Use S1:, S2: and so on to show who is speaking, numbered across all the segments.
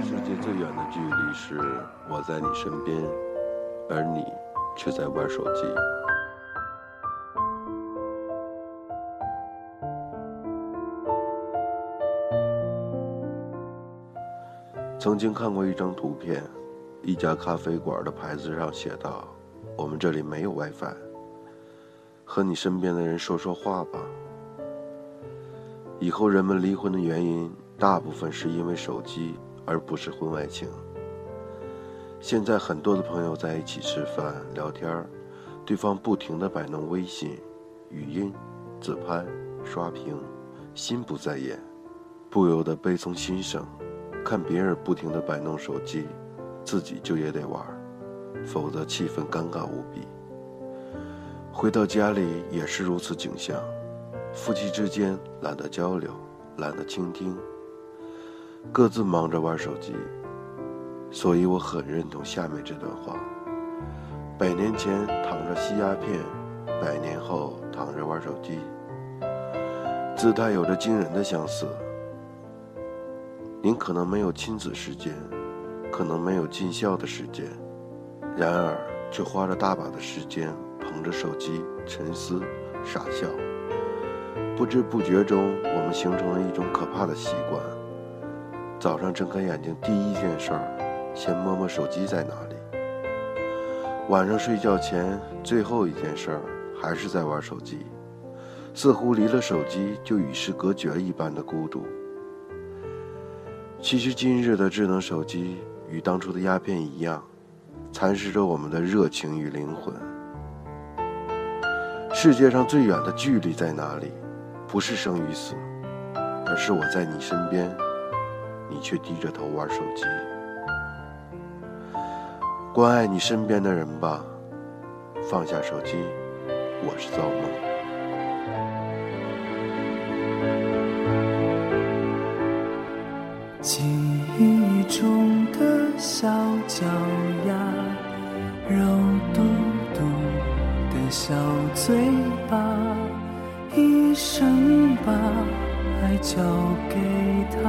S1: 世界最远的距离是我在你身边，而你却在玩手机。曾经看过一张图片，一家咖啡馆的牌子上写道：“我们这里没有 WiFi。”和你身边的人说说话吧。以后人们离婚的原因，大部分是因为手机，而不是婚外情。现在很多的朋友在一起吃饭聊天对方不停的摆弄微信、语音、自拍、刷屏，心不在焉，不由得悲从心生。看别人不停的摆弄手机，自己就也得玩，否则气氛尴尬无比。回到家里也是如此景象，夫妻之间懒得交流，懒得倾听，各自忙着玩手机。所以我很认同下面这段话：百年前躺着吸鸦片，百年后躺着玩手机，姿态有着惊人的相似。您可能没有亲子时间，可能没有尽孝的时间，然而却花了大把的时间捧着手机沉思傻笑。不知不觉中，我们形成了一种可怕的习惯：早上睁开眼睛第一件事儿，先摸摸手机在哪里；晚上睡觉前最后一件事儿，还是在玩手机，似乎离了手机就与世隔绝一般的孤独。其实，今日的智能手机与当初的鸦片一样，蚕食着我们的热情与灵魂。世界上最远的距离在哪里？不是生与死，而是我在你身边，你却低着头玩手机。关爱你身边的人吧，放下手机，我是造梦。
S2: 记忆中的小脚丫，肉嘟嘟的小嘴巴，一生把爱交给他，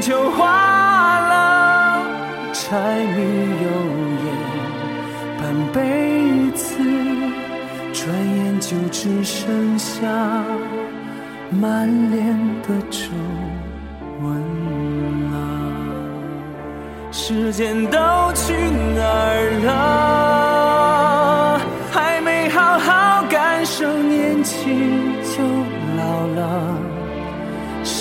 S2: 就花了，柴米油盐半辈子。转眼就只剩下满脸的皱纹了。时间都去哪儿了？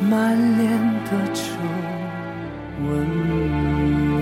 S2: 满脸的皱纹了。